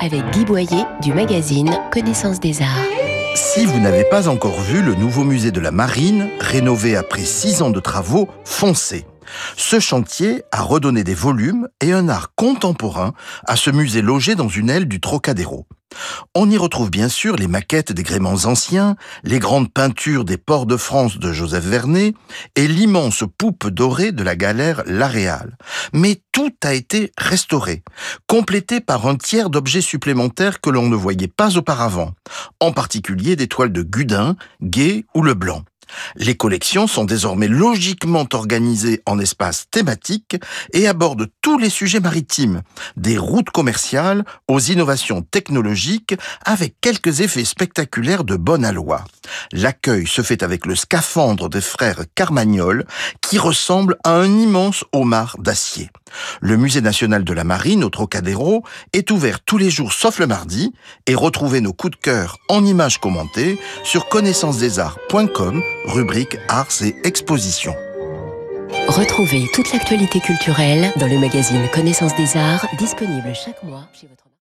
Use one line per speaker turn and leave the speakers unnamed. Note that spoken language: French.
avec Guy Boyer du magazine Connaissance des Arts.
Si vous n'avez pas encore vu le nouveau musée de la Marine, rénové après six ans de travaux, foncez. Ce chantier a redonné des volumes et un art contemporain à ce musée logé dans une aile du Trocadéro. On y retrouve bien sûr les maquettes des gréments anciens, les grandes peintures des ports de France de Joseph Vernet et l'immense poupe dorée de la galère La Réale. Mais tout a été restauré, complété par un tiers d'objets supplémentaires que l'on ne voyait pas auparavant, en particulier des toiles de Gudin, Gay ou Leblanc. Les collections sont désormais logiquement organisées en espaces thématiques et abordent tous les sujets maritimes, des routes commerciales aux innovations technologiques avec quelques effets spectaculaires de bonne aloi. L'accueil se fait avec le scaphandre des frères Carmagnol qui ressemble à un immense homard d'acier. Le musée national de la marine au Trocadéro est ouvert tous les jours sauf le mardi et retrouvez nos coups de cœur en images commentées sur connaissancesdesarts.com rubrique Arts et Expositions.
Retrouvez toute l'actualité culturelle dans le magazine Connaissance des Arts, disponible chaque mois chez votre